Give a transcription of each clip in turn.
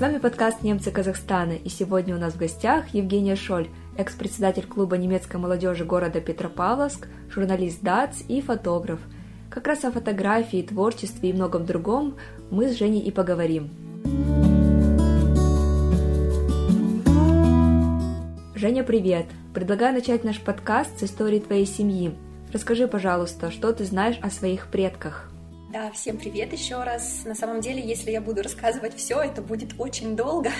С вами подкаст «Немцы Казахстана», и сегодня у нас в гостях Евгения Шоль, экс-председатель клуба немецкой молодежи города Петропавловск, журналист ДАЦ и фотограф. Как раз о фотографии, творчестве и многом другом мы с Женей и поговорим. Женя, привет! Предлагаю начать наш подкаст с истории твоей семьи. Расскажи, пожалуйста, что ты знаешь о своих предках? Да, всем привет еще раз. На самом деле, если я буду рассказывать все, это будет очень долго.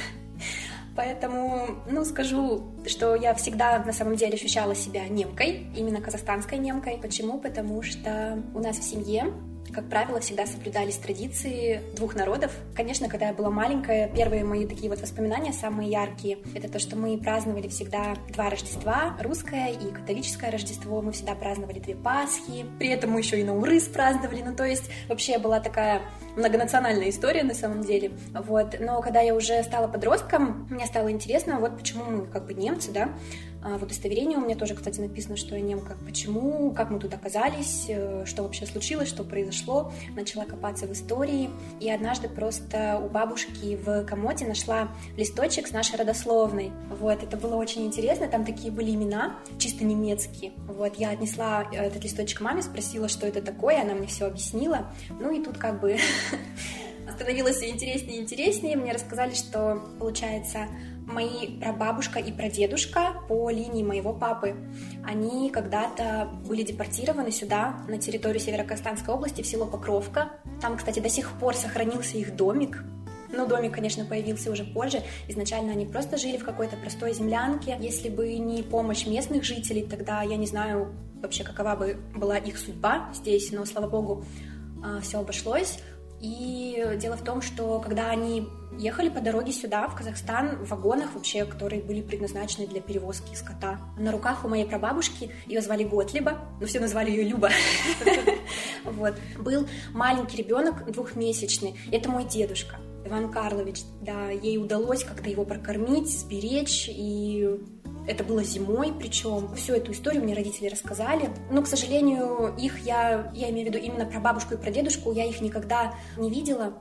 Поэтому, ну, скажу, что я всегда на самом деле ощущала себя немкой, именно казахстанской немкой. Почему? Потому что у нас в семье как правило, всегда соблюдались традиции двух народов. Конечно, когда я была маленькая, первые мои такие вот воспоминания, самые яркие, это то, что мы праздновали всегда два Рождества, русское и католическое Рождество. Мы всегда праздновали две Пасхи. При этом мы еще и Наурыз праздновали. Ну, то есть вообще была такая многонациональная история на самом деле. Вот. Но когда я уже стала подростком, мне стало интересно, вот почему мы как бы немцы, да, в удостоверении у меня тоже, кстати, написано, что я немка. Почему, как мы тут оказались, э, что вообще случилось, что произошло. Начала копаться в истории. И однажды просто у бабушки в комоде нашла листочек с нашей родословной. Вот, это было очень интересно. Там такие были имена, чисто немецкие. Вот, я отнесла этот листочек маме, спросила, что это такое, она мне все объяснила. Ну и тут как бы становилось все интереснее и интереснее. Мне рассказали, что, получается, мои прабабушка и прадедушка по линии моего папы, они когда-то были депортированы сюда, на территорию Северо-Казахстанской области, в село Покровка. Там, кстати, до сих пор сохранился их домик, ну, домик, конечно, появился уже позже. Изначально они просто жили в какой-то простой землянке. Если бы не помощь местных жителей, тогда я не знаю вообще, какова бы была их судьба здесь, но, слава богу, а, все обошлось. И дело в том, что когда они ехали по дороге сюда, в Казахстан, в вагонах вообще, которые были предназначены для перевозки скота. На руках у моей прабабушки, ее звали Готлиба, но все назвали ее Люба. Вот. Был маленький ребенок, двухмесячный, это мой дедушка. Иван Карлович, да, ей удалось как-то его прокормить, сберечь, и это было зимой, причем всю эту историю мне родители рассказали. Но, к сожалению, их я, я имею в виду именно про бабушку и про дедушку, я их никогда не видела,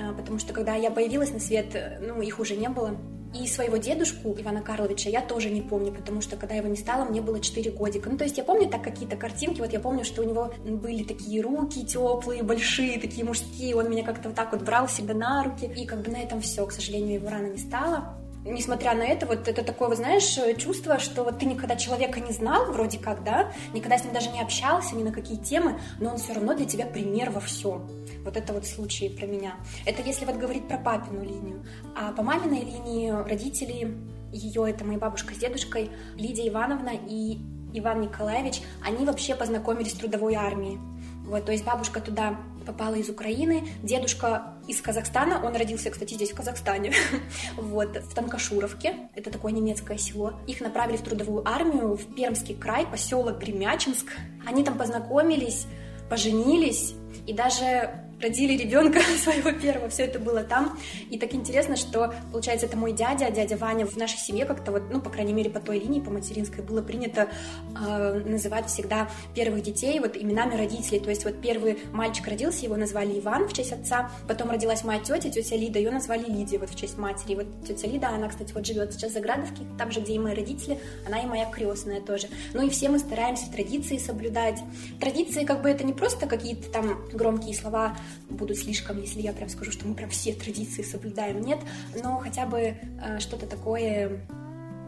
а, потому что когда я появилась на свет, ну, их уже не было. И своего дедушку Ивана Карловича я тоже не помню, потому что когда его не стало, мне было 4 годика. Ну, то есть я помню так какие-то картинки, вот я помню, что у него были такие руки теплые, большие, такие мужские, он меня как-то вот так вот брал себя на руки, и как бы на этом все, к сожалению, его рано не стало несмотря на это, вот это такое, вы знаешь, чувство, что вот ты никогда человека не знал, вроде как, да, никогда с ним даже не общался, ни на какие темы, но он все равно для тебя пример во всем. Вот это вот случай про меня. Это если вот говорить про папину линию. А по маминой линии родители ее, это моя бабушка с дедушкой, Лидия Ивановна и Иван Николаевич, они вообще познакомились в трудовой армии. Вот, то есть бабушка туда попала из Украины, дедушка из Казахстана, он родился, кстати, здесь, в Казахстане, вот, в Танкашуровке, это такое немецкое село. Их направили в трудовую армию в Пермский край, поселок Гремячинск. Они там познакомились, поженились, и даже родили ребенка своего первого, все это было там. И так интересно, что, получается, это мой дядя, дядя Ваня. В нашей семье как-то вот, ну, по крайней мере, по той линии, по материнской, было принято э, называть всегда первых детей вот именами родителей. То есть вот первый мальчик родился, его назвали Иван в честь отца, потом родилась моя тетя, тетя Лида, ее назвали Лидия вот в честь матери. И вот тетя Лида, она, кстати, вот живет сейчас за Градовки, там же, где и мои родители, она и моя крестная тоже. Ну и все мы стараемся традиции соблюдать. Традиции, как бы, это не просто какие-то там громкие слова будут слишком, если я прям скажу, что мы прям все традиции соблюдаем. Нет, но хотя бы э, что-то такое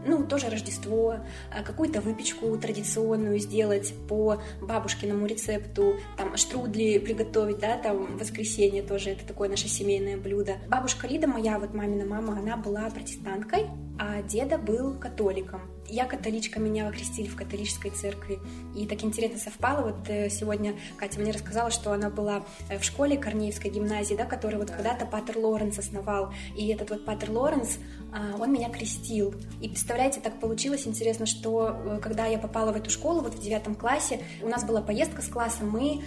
ну, тоже Рождество, э, какую-то выпечку традиционную сделать по бабушкиному рецепту, там, штрудли приготовить, да, там, воскресенье тоже это такое наше семейное блюдо. Бабушка Лида моя, вот мамина мама, она была протестанткой, а деда был католиком. Я католичка, меня окрестили в католической церкви. И так интересно совпало. Вот э, сегодня Катя мне рассказала, что она была э, в школе Корнеевской гимназии, да, которую вот когда-то Патер Лоренс основал. И этот вот Патер Лоренс, а, он меня крестил. И представляете, так получилось интересно, что э, когда я попала в эту школу, вот в девятом классе, у нас была поездка с классом, мы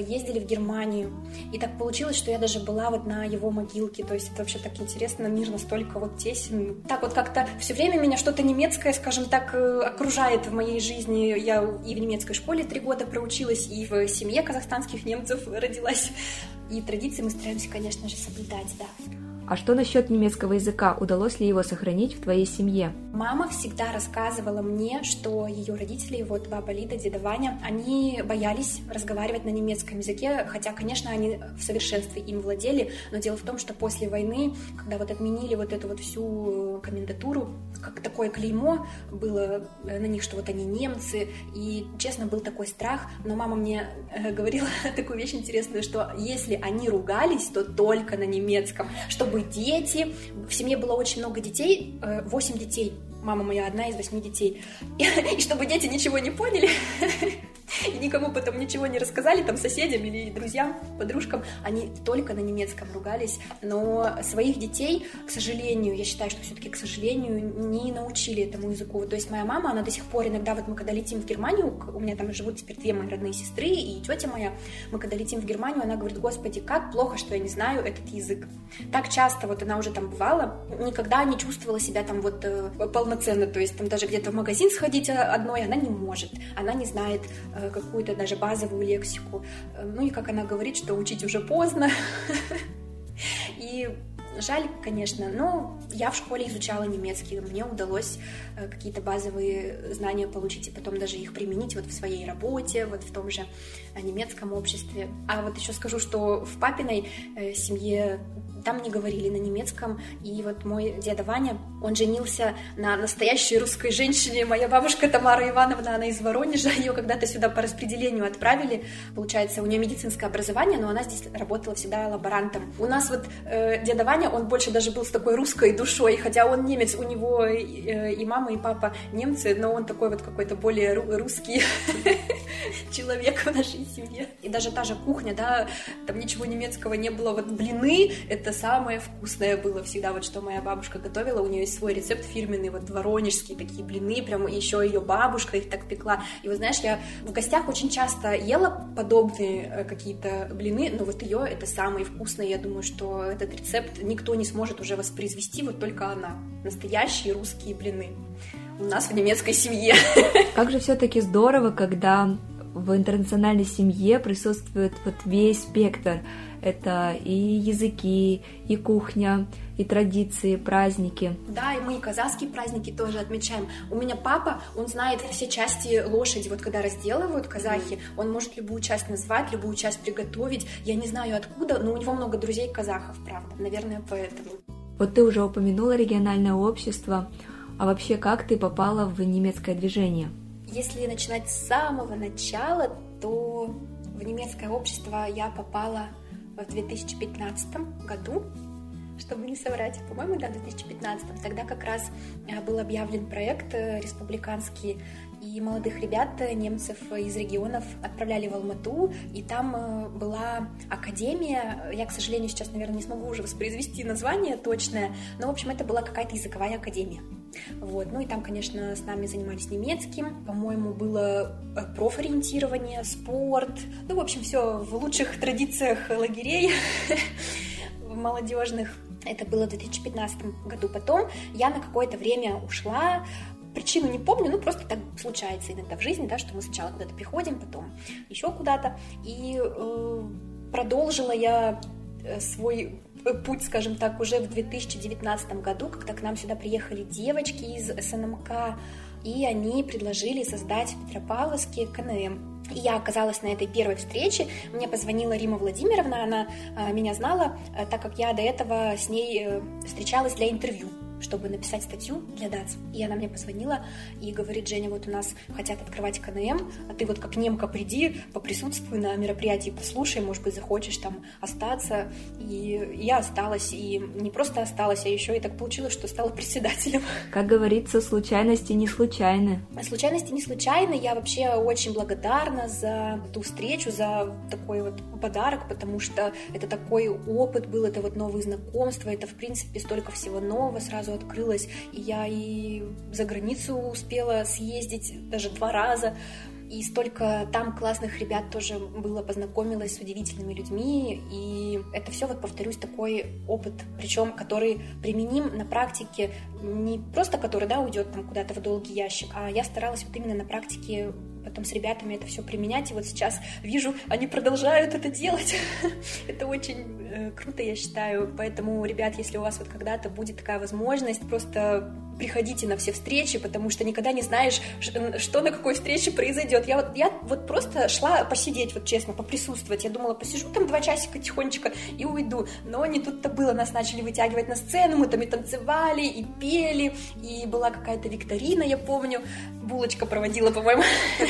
ездили в Германию. И так получилось, что я даже была вот на его могилке. То есть это вообще так интересно, мир настолько вот тесен. Так вот как-то все время меня что-то немецкое, скажем, скажем так, э, окружает в моей жизни. Я и в немецкой школе три года проучилась, и в семье казахстанских немцев родилась. И традиции мы стараемся, конечно же, соблюдать, да. А что насчет немецкого языка? Удалось ли его сохранить в твоей семье? Мама всегда рассказывала мне, что ее родители, вот баба Лида, деда Ваня, они боялись разговаривать на немецком языке, хотя, конечно, они в совершенстве им владели, но дело в том, что после войны, когда вот отменили вот эту вот всю комендатуру, как такое клеймо было э, на них, что вот они немцы, и, честно, был такой страх, но мама мне э, говорила такую вещь интересную, что если они ругались, то только на немецком, чтобы дети, в семье было очень много детей, 8 э, детей, мама моя одна из восьми детей, и, чтобы дети ничего не поняли, и никому потом ничего не рассказали, там, соседям или друзьям, подружкам, они только на немецком ругались, но своих детей, к сожалению, я считаю, что все-таки, к сожалению, не научили этому языку. То есть моя мама, она до сих пор иногда, вот мы когда летим в Германию, у меня там живут теперь две мои родные сестры и тетя моя, мы когда летим в Германию, она говорит, господи, как плохо, что я не знаю этот язык. Так часто вот она уже там бывала, никогда не чувствовала себя там вот э, полноценно, то есть там даже где-то в магазин сходить э, одной она не может, она не знает э, какую-то даже базовую лексику. Ну и как она говорит, что учить уже поздно. И жаль, конечно, но я в школе изучала немецкий, мне удалось э, какие-то базовые знания получить и потом даже их применить вот в своей работе, вот в том же э, немецком обществе. А вот еще скажу, что в папиной э, семье там не говорили на немецком. И вот мой деда Ваня, он женился на настоящей русской женщине. Моя бабушка Тамара Ивановна, она из Воронежа. Ее когда-то сюда по распределению отправили. Получается, у нее медицинское образование, но она здесь работала всегда лаборантом. У нас вот э, деда Ваня, он больше даже был с такой русской душой, хотя он немец, у него э, и мама, и папа немцы, но он такой вот какой-то более русский человек в нашей семье. И даже та же кухня, да, там ничего немецкого не было. Вот блины — это самое вкусное было всегда, вот что моя бабушка готовила. У нее есть свой рецепт фирменный, вот воронежские такие блины, прям еще ее бабушка их так пекла. И вот знаешь, я в гостях очень часто ела подобные э, какие-то блины, но вот ее это самые вкусные. Я думаю, что этот рецепт никто не сможет уже воспроизвести, вот только она. Настоящие русские блины у нас в немецкой семье. Как же все-таки здорово, когда в интернациональной семье присутствует вот весь спектр. Это и языки, и кухня, и традиции, праздники. Да, и мы и казахские праздники тоже отмечаем. У меня папа, он знает все части лошади, вот когда разделывают казахи, он может любую часть назвать, любую часть приготовить. Я не знаю откуда, но у него много друзей казахов, правда. Наверное, поэтому. Вот ты уже упомянула региональное общество. А вообще, как ты попала в немецкое движение? Если начинать с самого начала, то в немецкое общество я попала в 2015 году, чтобы не соврать, по-моему, да, в 2015. Тогда как раз э, был объявлен проект э, республиканский, и молодых ребят, э, немцев из регионов отправляли в Алмату, и там была академия, я, к сожалению, сейчас, наверное, не смогу уже воспроизвести название точное, но, в общем, это была какая-то языковая академия. Вот. Ну и там, конечно, с нами занимались немецким. По-моему, было э, профориентирование, спорт. Ну, в общем, все в лучших традициях лагерей молодежных. Это было в 2015 году. Потом я на какое-то время ушла, Причину не помню, ну просто так случается иногда в жизни, да, что мы сначала куда-то приходим, потом еще куда-то. И э, продолжила я э, свой путь, скажем так, уже в 2019 году, когда к нам сюда приехали девочки из СНМК, и они предложили создать в Петропавловске КНМ. И я оказалась на этой первой встрече. Мне позвонила Рима Владимировна, она э, меня знала, э, так как я до этого с ней э, встречалась для интервью чтобы написать статью для ДАЦ. И она мне позвонила и говорит, Женя, вот у нас хотят открывать КНМ, а ты вот как немка приди, поприсутствуй на мероприятии, послушай, может быть, захочешь там остаться. И я осталась, и не просто осталась, а еще и так получилось, что стала председателем. Как говорится, случайности не случайны. Случайности не случайны. Я вообще очень благодарна за ту встречу, за такой вот подарок, потому что это такой опыт был, это вот новые знакомства, это, в принципе, столько всего нового сразу сразу открылась, и я и за границу успела съездить даже два раза, и столько там классных ребят тоже было, познакомилась с удивительными людьми, и это все, вот повторюсь, такой опыт, причем который применим на практике, не просто который, да, уйдет там куда-то в долгий ящик, а я старалась вот именно на практике потом с ребятами это все применять. И вот сейчас вижу, они продолжают это делать. это очень э, круто, я считаю. Поэтому, ребят, если у вас вот когда-то будет такая возможность, просто приходите на все встречи, потому что никогда не знаешь, что на какой встрече произойдет. Я вот, я вот просто шла посидеть, вот честно, поприсутствовать. Я думала, посижу там два часика тихонечко и уйду. Но не тут-то было. Нас начали вытягивать на сцену, мы там и танцевали, и пели, и была какая-то викторина, я помню. Булочка проводила, по-моему.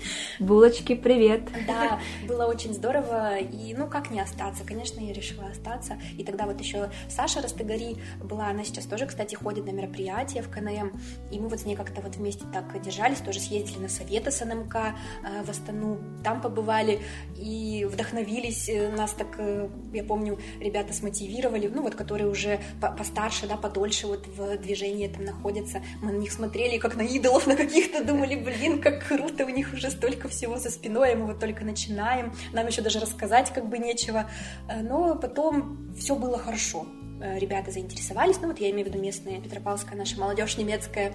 Булочки, привет! Да, было очень здорово, и ну как не остаться? Конечно, я решила остаться. И тогда вот еще Саша Растыгари была, она сейчас тоже, кстати, ходит на мероприятия в КНМ, и мы вот с ней как-то вот вместе так держались, тоже съездили на советы с НМК э, в Астану, там побывали и вдохновились, э, нас так, э, я помню, ребята смотивировали, ну вот, которые уже постарше, да, подольше вот в движении там находятся, мы на них смотрели как на идолов на каких-то, думали, блин, как круто, у них уже столько всего за спиной, а мы вот только начинаем, нам еще даже рассказать как бы нечего, э, но потом все было хорошо, э, ребята заинтересовались, ну вот я имею в виду местные, Петропавловская наша молодежь немецкая,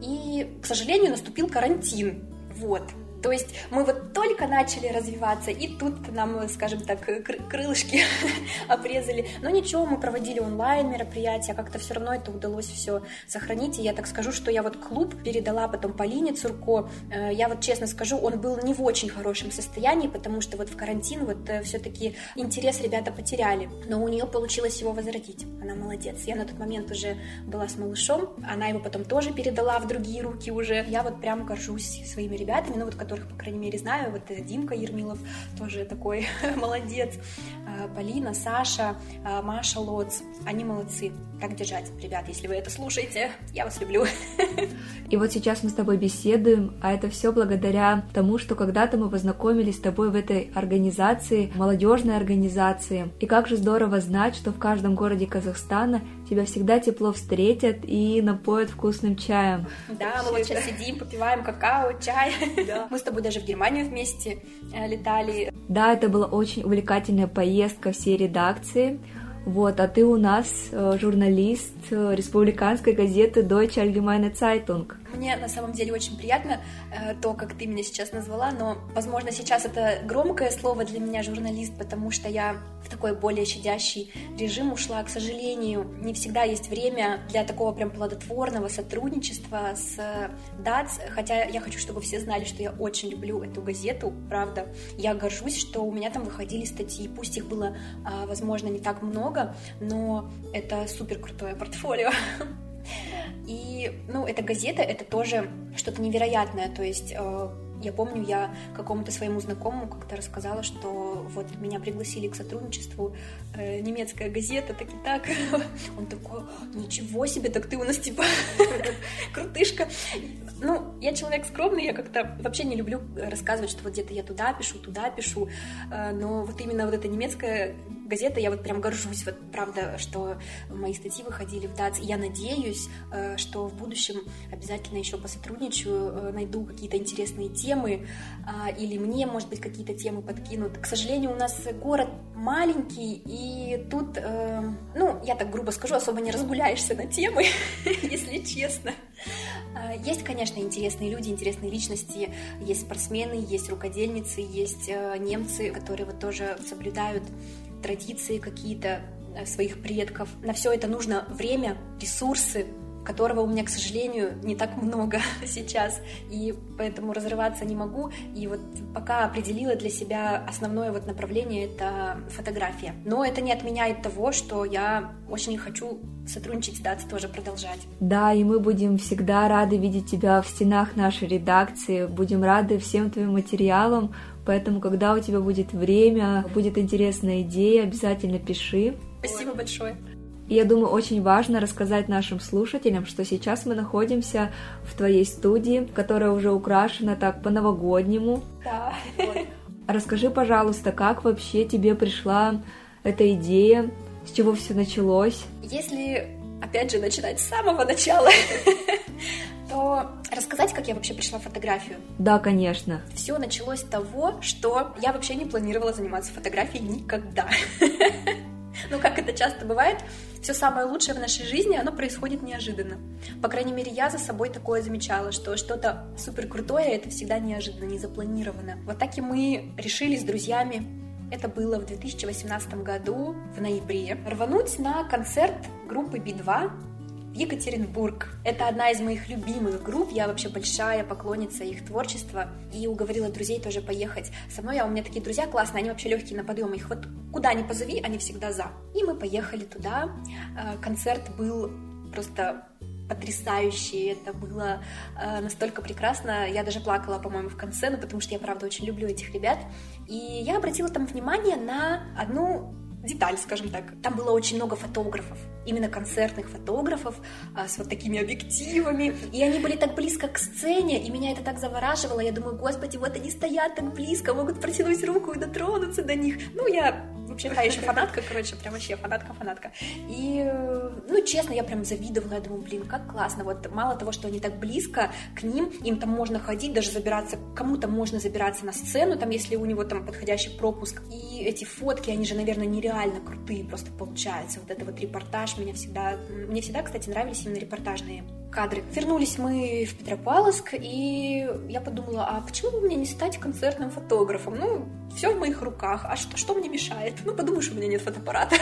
и, к сожалению, наступил карантин, вот, то есть мы вот только начали развиваться, и тут нам, скажем так, крылышки обрезали. Но ничего, мы проводили онлайн мероприятия, как-то все равно это удалось все сохранить. И я так скажу, что я вот клуб передала потом Полине Цурко. Э, я вот честно скажу, он был не в очень хорошем состоянии, потому что вот в карантин вот э, все-таки интерес ребята потеряли. Но у нее получилось его возродить. Она молодец. Я на тот момент уже была с малышом, она его потом тоже передала в другие руки уже. Я вот прям горжусь своими ребятами, ну вот которых, по крайней мере, знаю. Вот Димка Ермилов тоже такой молодец. А, Полина, Саша, а, Маша Лоц. Они молодцы. Так держать, ребят, если вы это слушаете. Я вас люблю. И вот сейчас мы с тобой беседуем, а это все благодаря тому, что когда-то мы познакомились с тобой в этой организации, молодежной организации. И как же здорово знать, что в каждом городе Казахстана тебя всегда тепло встретят и напоят вкусным чаем. Да, мы вот сейчас сидим, попиваем какао, чай. Да. Мы с тобой даже в Германию вместе э, летали. Да, это была очень увлекательная поездка всей редакции. Вот, а ты у нас э, журналист э, республиканской газеты Deutsche Allgemeine Zeitung. Мне на самом деле очень приятно э, то, как ты меня сейчас назвала, но, возможно, сейчас это громкое слово для меня журналист, потому что я в такой более щадящий режим ушла. К сожалению, не всегда есть время для такого прям плодотворного сотрудничества с ДАЦ, хотя я хочу, чтобы все знали, что я очень люблю эту газету, правда. Я горжусь, что у меня там выходили статьи, пусть их было, э, возможно, не так много, но это супер крутое портфолио. И, ну, эта газета, это тоже что-то невероятное, то есть э, я помню, я какому-то своему знакомому как-то рассказала, что вот меня пригласили к сотрудничеству э, немецкая газета, так и так. Он такой, ничего себе, так ты у нас типа крутышка. Ну, я человек скромный, я как-то вообще не люблю рассказывать, что вот где-то я туда пишу, туда пишу, э, но вот именно вот эта немецкая газета, я вот прям горжусь, вот правда, что мои статьи выходили в ДАЦ, я надеюсь, э, что в будущем обязательно еще посотрудничаю, э, найду какие-то интересные темы, а, или мне, может быть, какие-то темы подкинут. К сожалению, у нас город маленький, и тут, ну, я так грубо скажу, особо не разгуляешься на темы, если честно. А, есть, конечно, интересные люди, интересные личности, есть спортсмены, есть рукодельницы, есть э, немцы, которые вот тоже соблюдают традиции какие-то э, своих предков. На все это нужно время, ресурсы, которого у меня, к сожалению, не так много сейчас, и поэтому разрываться не могу. И вот пока определила для себя основное вот направление — это фотография. Но это не отменяет того, что я очень хочу сотрудничать с ДАЦ тоже продолжать. Да, и мы будем всегда рады видеть тебя в стенах нашей редакции, будем рады всем твоим материалам, поэтому, когда у тебя будет время, будет интересная идея, обязательно пиши. Спасибо большое. И я думаю, очень важно рассказать нашим слушателям, что сейчас мы находимся в твоей студии, которая уже украшена так по-новогоднему. Да. Расскажи, пожалуйста, как вообще тебе пришла эта идея, с чего все началось? Если, опять же, начинать с самого начала, то рассказать, как я вообще пришла в фотографию. Да, конечно. Все началось с того, что я вообще не планировала заниматься фотографией никогда. Ну, как это часто бывает, все самое лучшее в нашей жизни, оно происходит неожиданно. По крайней мере, я за собой такое замечала, что что-то супер крутое это всегда неожиданно, не запланировано. Вот так и мы решили с друзьями это было в 2018 году, в ноябре, рвануть на концерт группы Би-2 в Екатеринбург. Это одна из моих любимых групп, я вообще большая поклонница их творчества. И уговорила друзей тоже поехать со мной, а у меня такие друзья классные, они вообще легкие на подъем, их вот куда ни позови, они всегда за. И мы поехали туда, э, концерт был просто потрясающий, это было э, настолько прекрасно, я даже плакала, по-моему, в конце, ну, потому что я, правда, очень люблю этих ребят, и я обратила там внимание на одну деталь, скажем так. Там было очень много фотографов, именно концертных фотографов а, с вот такими объективами. И они были так близко к сцене, и меня это так завораживало. Я думаю, господи, вот они стоят так близко, могут протянуть руку и дотронуться до них. Ну, я вообще та еще фанатка, короче, прям вообще фанатка-фанатка. И, ну, честно, я прям завидовала, я думаю, блин, как классно. Вот мало того, что они так близко к ним, им там можно ходить, даже забираться, кому-то можно забираться на сцену, там, если у него там подходящий пропуск. И эти фотки, они же, наверное, нереально крутые просто получаются. Вот это вот репортаж меня всегда... Мне всегда, кстати, нравились именно репортажные кадры. Вернулись мы в Петропавловск, и я подумала, а почему бы мне не стать концертным фотографом? Ну, все в моих руках, а что, что мне мешает? Ну, подумаешь, у меня нет фотоаппарата.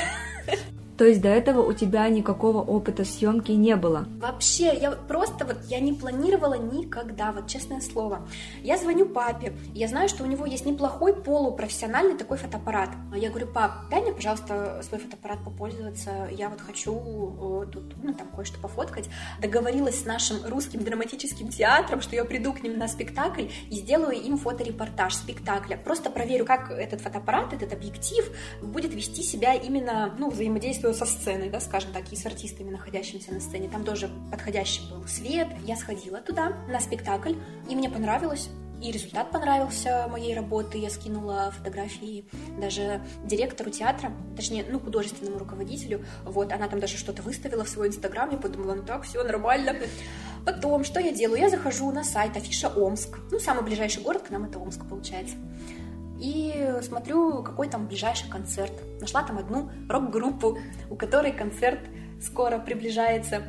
То есть до этого у тебя никакого опыта съемки не было? Вообще, я просто вот, я не планировала никогда, вот честное слово. Я звоню папе, я знаю, что у него есть неплохой полупрофессиональный такой фотоаппарат. Я говорю, пап, дай мне, пожалуйста, свой фотоаппарат попользоваться, я вот хочу э, тут, ну, там кое-что пофоткать. Договорилась с нашим русским драматическим театром, что я приду к ним на спектакль и сделаю им фоторепортаж спектакля. Просто проверю, как этот фотоаппарат, этот объектив будет вести себя именно, ну, взаимодействуя со сценой, да, скажем так, и с артистами, находящимися на сцене. Там тоже подходящий был свет. Я сходила туда на спектакль, и мне понравилось. И результат понравился моей работы. Я скинула фотографии даже директору театра, точнее, ну, художественному руководителю. Вот, она там даже что-то выставила в свой инстаграм. Я подумала, ну так, все нормально. Потом, что я делаю? Я захожу на сайт Афиша Омск. Ну, самый ближайший город к нам это Омск, получается и смотрю, какой там ближайший концерт. Нашла там одну рок-группу, у которой концерт скоро приближается.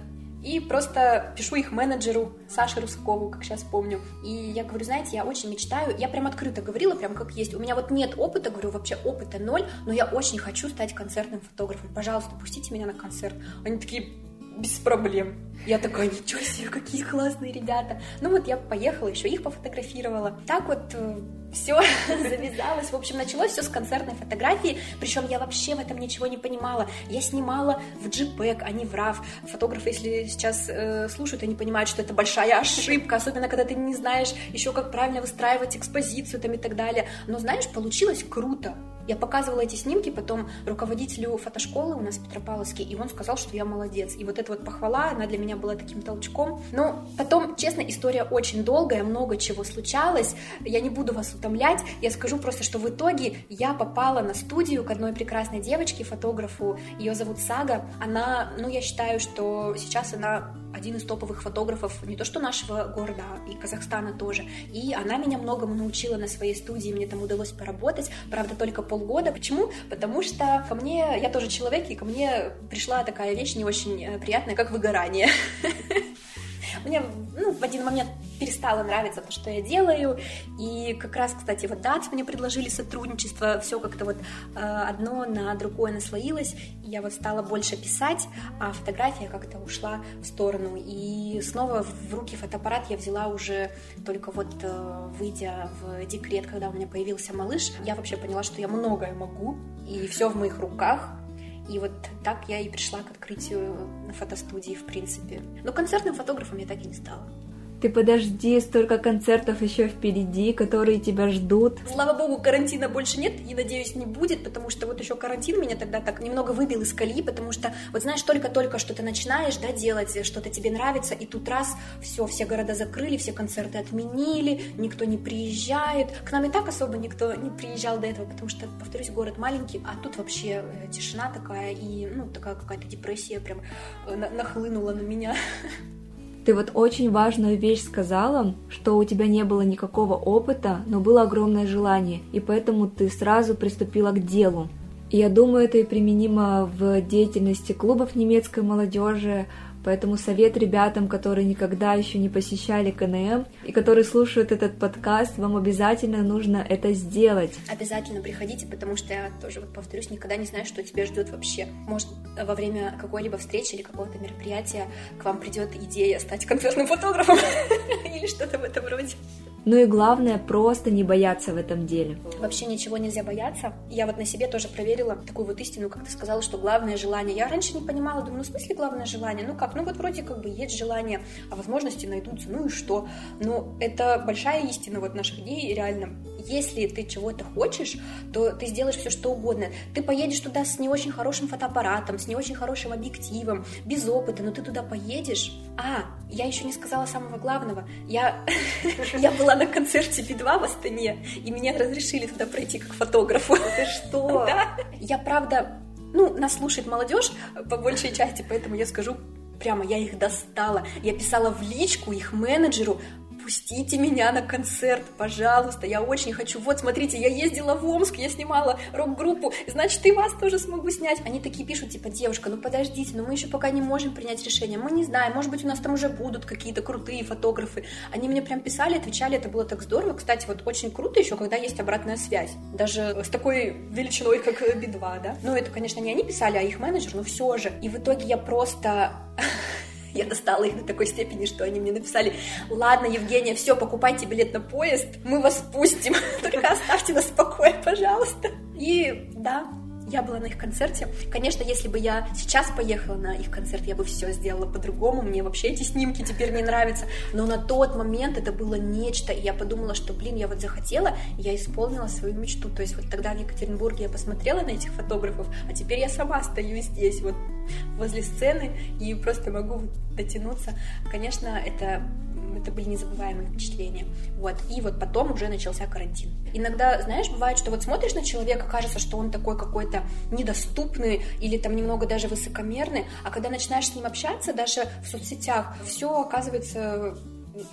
И просто пишу их менеджеру Саше Рускову, как сейчас помню. И я говорю, знаете, я очень мечтаю, я прям открыто говорила, прям как есть. У меня вот нет опыта, говорю, вообще опыта ноль, но я очень хочу стать концертным фотографом. Пожалуйста, пустите меня на концерт. Они такие, без проблем. Я такая, ничего себе, какие классные ребята. Ну вот я поехала, еще их пофотографировала. Так вот э, все завязалось. В общем, началось все с концертной фотографии. Причем я вообще в этом ничего не понимала. Я снимала в JPEG, а не в RAW. Фотографы, если сейчас э, слушают, они понимают, что это большая ошибка, особенно когда ты не знаешь еще, как правильно выстраивать экспозицию там и так далее. Но знаешь, получилось круто. Я показывала эти снимки потом руководителю фотошколы у нас в Петропавловске, и он сказал, что я молодец. И вот эта вот похвала, она для меня была таким толчком. Но потом, честно, история очень долгая, много чего случалось. Я не буду вас утомлять, я скажу просто, что в итоге я попала на студию к одной прекрасной девочке, фотографу, ее зовут Сага. Она, ну, я считаю, что сейчас она один из топовых фотографов не то что нашего города, а и Казахстана тоже. И она меня многому научила на своей студии, мне там удалось поработать, правда, только полгода. Почему? Потому что ко мне, я тоже человек, и ко мне пришла такая вещь не очень э, приятная, как выгорание. Мне ну, в один момент перестало нравиться то, что я делаю. И как раз, кстати, вот ДАЦ мне предложили сотрудничество. Все как-то вот э, одно на другое наслоилось. И я вот стала больше писать, а фотография как-то ушла в сторону. И снова в руки фотоаппарат я взяла уже только вот э, выйдя в декрет, когда у меня появился малыш. Я вообще поняла, что я многое могу, и все в моих руках. И вот так я и пришла к открытию фотостудии, в принципе. Но концертным фотографом я так и не стала. Ты подожди, столько концертов еще впереди, которые тебя ждут. Слава богу, карантина больше нет и, надеюсь, не будет, потому что вот еще карантин меня тогда так немного выбил из колеи, потому что, вот знаешь, только-только что ты начинаешь, да, делать, что-то тебе нравится, и тут раз, все, все города закрыли, все концерты отменили, никто не приезжает. К нам и так особо никто не приезжал до этого, потому что, повторюсь, город маленький, а тут вообще э, тишина такая, и, ну, такая какая-то депрессия прям э, нахлынула на меня. Ты вот очень важную вещь сказала, что у тебя не было никакого опыта, но было огромное желание, и поэтому ты сразу приступила к делу. Я думаю, это и применимо в деятельности клубов немецкой молодежи, Поэтому совет ребятам, которые никогда еще не посещали КНМ и которые слушают этот подкаст, вам обязательно нужно это сделать. Обязательно приходите, потому что я тоже вот повторюсь, никогда не знаю, что тебя ждет вообще. Может, во время какой-либо встречи или какого-то мероприятия к вам придет идея стать концертным фотографом или что-то в этом роде. Ну и главное, просто не бояться в этом деле. Вообще ничего нельзя бояться. Я вот на себе тоже проверила такую вот истину, как ты сказала, что главное желание. Я раньше не понимала, думаю, ну в смысле главное желание? Ну как? Ну вот вроде как бы есть желание, а возможности найдутся, ну и что? Ну это большая истина вот наших дней, реально. Если ты чего-то хочешь, то ты сделаешь все, что угодно. Ты поедешь туда с не очень хорошим фотоаппаратом, с не очень хорошим объективом, без опыта, но ты туда поедешь. А, я еще не сказала самого главного. Я, я была на концерте Би-2 в Астане, и меня разрешили туда пройти как фотографу. Ты что? Да. Я, правда, ну, нас слушает молодежь по большей части, поэтому я скажу прямо, я их достала. Я писала в личку их менеджеру, пустите меня на концерт, пожалуйста, я очень хочу. Вот, смотрите, я ездила в Омск, я снимала рок-группу, значит, и вас тоже смогу снять. Они такие пишут, типа, девушка, ну подождите, но мы еще пока не можем принять решение, мы не знаем, может быть, у нас там уже будут какие-то крутые фотографы. Они мне прям писали, отвечали, это было так здорово. Кстати, вот очень круто еще, когда есть обратная связь, даже с такой величиной, как Би-2, да. Ну, это, конечно, не они писали, а их менеджер, но все же. И в итоге я просто я достала их до такой степени, что они мне написали, ладно, Евгения, все, покупайте билет на поезд, мы вас пустим, только оставьте нас в покое, пожалуйста. И да, я была на их концерте. Конечно, если бы я сейчас поехала на их концерт, я бы все сделала по-другому. Мне вообще эти снимки теперь не нравятся. Но на тот момент это было нечто. И я подумала, что, блин, я вот захотела, я исполнила свою мечту. То есть вот тогда в Екатеринбурге я посмотрела на этих фотографов, а теперь я сама стою здесь, вот возле сцены, и просто могу дотянуться. Конечно, это это были незабываемые впечатления. Вот. И вот потом уже начался карантин. Иногда, знаешь, бывает, что вот смотришь на человека, кажется, что он такой какой-то недоступный или там немного даже высокомерный, а когда начинаешь с ним общаться, даже в соцсетях, все оказывается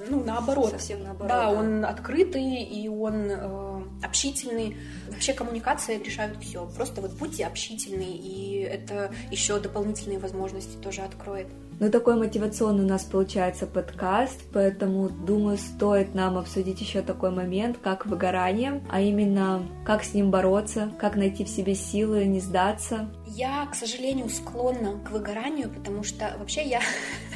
ну, наоборот. Совсем наоборот. Да, да. он открытый и он э, общительный. Вообще коммуникация решают все. Просто вот будьте общительны, и это еще дополнительные возможности тоже откроет. Ну, такой мотивационный у нас получается подкаст, поэтому, думаю, стоит нам обсудить еще такой момент, как выгорание, а именно, как с ним бороться, как найти в себе силы, не сдаться. Я, к сожалению, склонна к выгоранию, потому что вообще я,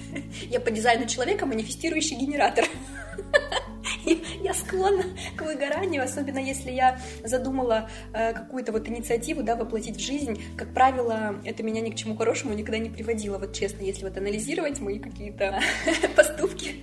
я по дизайну человека манифестирующий генератор. я склонна к выгоранию, особенно если я задумала э, какую-то вот инициативу, да, воплотить в жизнь. Как правило, это меня ни к чему хорошему никогда не приводило, вот честно, если вот анализировать мои какие-то поступки.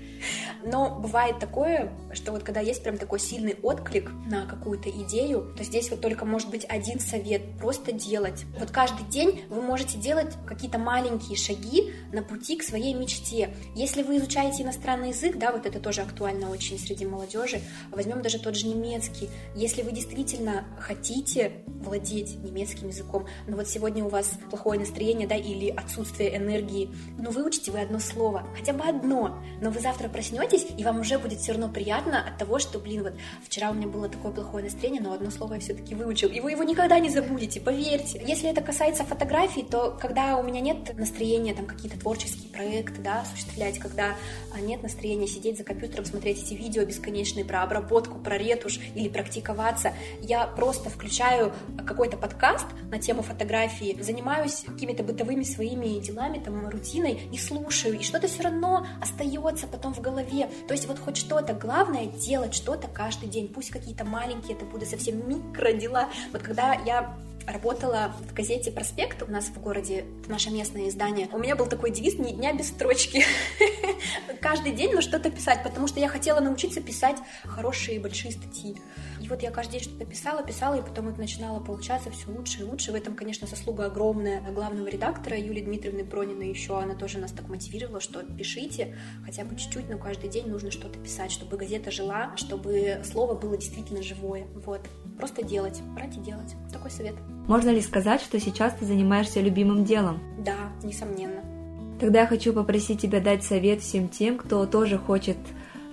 Но бывает такое, что вот когда есть прям такой сильный отклик на какую-то идею, то здесь вот только может быть один совет — просто делать. Вот каждый день вы можете делать какие-то маленькие шаги на пути к своей мечте. Если вы изучаете иностранный язык, да, вот это тоже актуально очень среди молодежи, возьмем даже тот же немецкий. Если вы действительно хотите владеть немецким языком, но вот сегодня у вас плохое настроение, да, или отсутствие энергии, ну выучите вы одно слово, хотя бы одно, но вы завтра проснетесь, и вам уже будет все равно приятно от того, что, блин, вот вчера у меня было такое плохое настроение, но одно слово я все-таки выучил, и вы его никогда не забудете, поверьте. Если это касается фотографий, то когда у меня нет настроения там какие-то творческие проекты, да, осуществлять, когда а, нет настроения сидеть за компьютером, смотреть эти видео бесконечные про обработку, про ретушь или практиковаться, я просто включаю какой-то подкаст на тему фотографии, занимаюсь какими-то бытовыми своими делами, там, рутиной и слушаю, и что-то все равно остается потом в голове. То есть вот хоть что-то, главное делать что-то каждый день. Пусть какие-то маленькие, это будут совсем микро дела. Вот когда я работала в газете «Проспект» у нас в городе, наше местное издание. У меня был такой девиз «Ни дня без строчки». Каждый день на что-то писать, потому что я хотела научиться писать хорошие большие статьи. И вот я каждый день что-то писала, писала, и потом это начинало получаться все лучше и лучше. В этом, конечно, заслуга огромная главного редактора Юлии Дмитриевны Прониной еще. Она тоже нас так мотивировала, что пишите хотя бы чуть-чуть, но каждый день нужно что-то писать, чтобы газета жила, чтобы слово было действительно живое. Вот. Просто делать, брать и делать. Такой совет. Можно ли сказать, что сейчас ты занимаешься любимым делом? Да, несомненно. Тогда я хочу попросить тебя дать совет всем тем, кто тоже хочет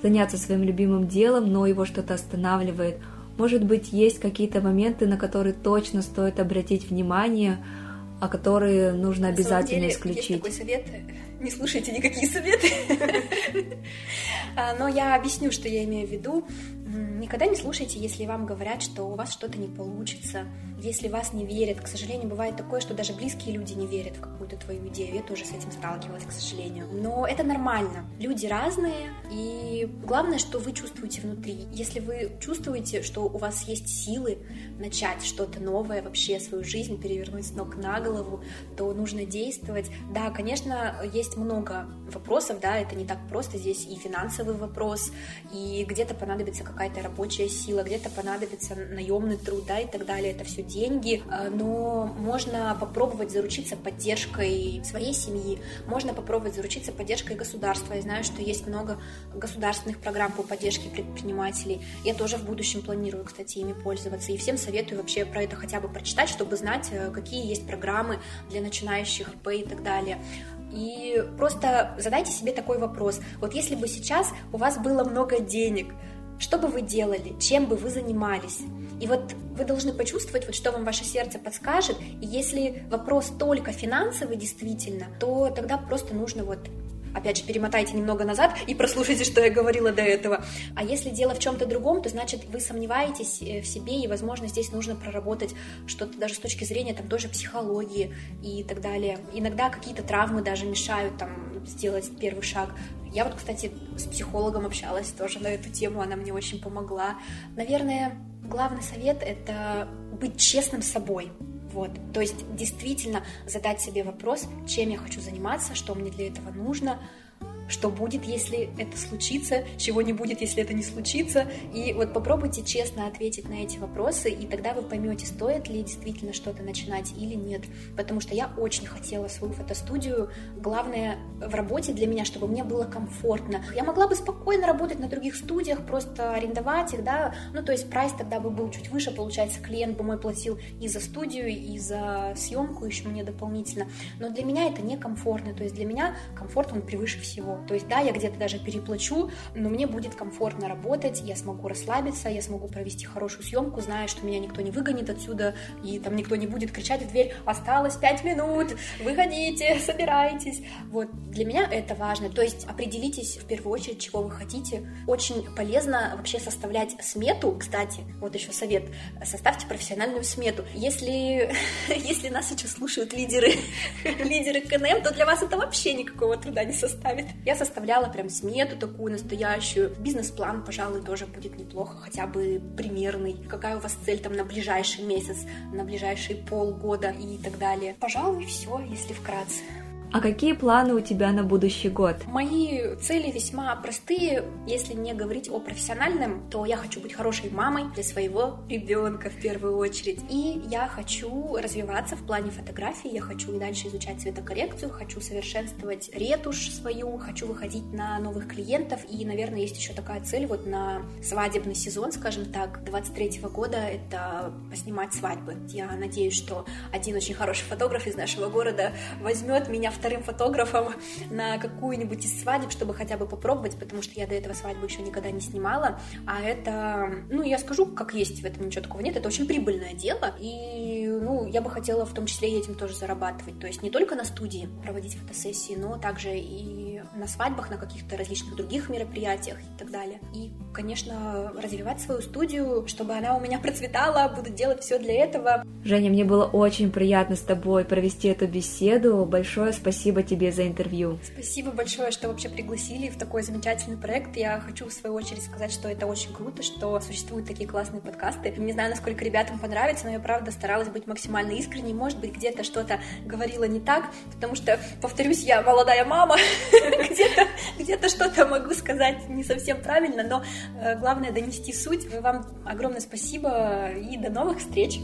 заняться своим любимым делом, но его что-то останавливает. Может быть, есть какие-то моменты, на которые точно стоит обратить внимание, а которые нужно обязательно деле, исключить? Есть такой совет, не слушайте никакие советы. А, но я объясню, что я имею в виду. Никогда не слушайте, если вам говорят, что у вас что-то не получится, если вас не верят. К сожалению, бывает такое, что даже близкие люди не верят в какую-то твою идею. Я тоже с этим сталкивалась, к сожалению. Но это нормально. Люди разные, и главное, что вы чувствуете внутри. Если вы чувствуете, что у вас есть силы начать что-то новое, вообще свою жизнь перевернуть с ног на голову, то нужно действовать. Да, конечно, есть много вопросов, да, это не так просто. Здесь и финансовый вопрос, и где-то понадобится какая-то рабочая сила, где-то понадобится наемный труд, да, и так далее. Это все деньги, э, но можно попробовать заручиться поддержкой своей семьи, можно попробовать заручиться поддержкой государства. Я знаю, что есть много государственных программ по поддержке предпринимателей. Я тоже в будущем планирую, кстати, ими пользоваться. И всем советую вообще про это хотя бы прочитать, чтобы знать, э, какие есть программы для начинающих ИП и так далее. И просто задайте себе такой вопрос. Вот если бы сейчас у вас было много денег, что бы вы делали, чем бы вы занимались? И вот вы должны почувствовать, вот что вам ваше сердце подскажет. И если вопрос только финансовый действительно, то тогда просто нужно вот опять же, перемотайте немного назад и прослушайте, что я говорила до этого. А если дело в чем-то другом, то значит вы сомневаетесь э, в себе, и, возможно, здесь нужно проработать что-то даже с точки зрения там тоже психологии и так далее. Иногда какие-то травмы даже мешают там сделать первый шаг. Я вот, кстати, с психологом общалась тоже на эту тему, она мне очень помогла. Наверное, главный совет — это быть честным с собой. Вот. То есть действительно задать себе вопрос, чем я хочу заниматься, что мне для этого нужно, что будет, если это случится, чего не будет, если это не случится. И вот попробуйте честно ответить на эти вопросы, и тогда вы поймете, стоит ли действительно что-то начинать или нет. Потому что я очень хотела свою фотостудию. Главное в работе для меня, чтобы мне было комфортно. Я могла бы спокойно работать на других студиях, просто арендовать их, да, ну то есть прайс тогда бы был чуть выше, получается, клиент бы мой платил и за студию, и за съемку еще мне дополнительно. Но для меня это некомфортно, то есть для меня комфорт он превыше всего. То есть, да, я где-то даже переплачу, но мне будет комфортно работать, я смогу расслабиться, я смогу провести хорошую съемку, зная, что меня никто не выгонит отсюда, и там никто не будет кричать в дверь, осталось пять минут, выходите, собирайтесь. Вот, для меня это важно. То есть, определитесь в первую очередь, чего вы хотите. Очень полезно вообще составлять смету, кстати, вот еще совет, составьте профессиональную смету. Если, если нас сейчас слушают лидеры, лидеры КНМ, то для вас это вообще никакого труда не составит. Я составляла прям смету такую настоящую. Бизнес-план, пожалуй, тоже будет неплохо, хотя бы примерный. Какая у вас цель там на ближайший месяц, на ближайшие полгода и так далее. Пожалуй, все, если вкратце. А какие планы у тебя на будущий год? Мои цели весьма простые. Если не говорить о профессиональном, то я хочу быть хорошей мамой для своего ребенка в первую очередь. И я хочу развиваться в плане фотографии. Я хочу и дальше изучать цветокоррекцию, хочу совершенствовать ретушь свою, хочу выходить на новых клиентов. И, наверное, есть еще такая цель вот на свадебный сезон, скажем так, 23 года, это поснимать свадьбы. Я надеюсь, что один очень хороший фотограф из нашего города возьмет меня в вторым фотографом на какую-нибудь из свадеб, чтобы хотя бы попробовать, потому что я до этого свадьбу еще никогда не снимала. А это, ну, я скажу, как есть, в этом ничего такого нет. Это очень прибыльное дело. И, ну, я бы хотела в том числе и этим тоже зарабатывать. То есть не только на студии проводить фотосессии, но также и на свадьбах, на каких-то различных других мероприятиях и так далее. И, конечно, развивать свою студию, чтобы она у меня процветала, буду делать все для этого. Женя, мне было очень приятно с тобой провести эту беседу. Большое спасибо Спасибо тебе за интервью. Спасибо большое, что вообще пригласили в такой замечательный проект. Я хочу в свою очередь сказать, что это очень круто, что существуют такие классные подкасты. Не знаю, насколько ребятам понравится, но я правда старалась быть максимально искренней. Может быть, где-то что-то говорила не так, потому что, повторюсь, я молодая мама, где-то где что-то могу сказать не совсем правильно, но э, главное донести суть. Вам огромное спасибо и до новых встреч!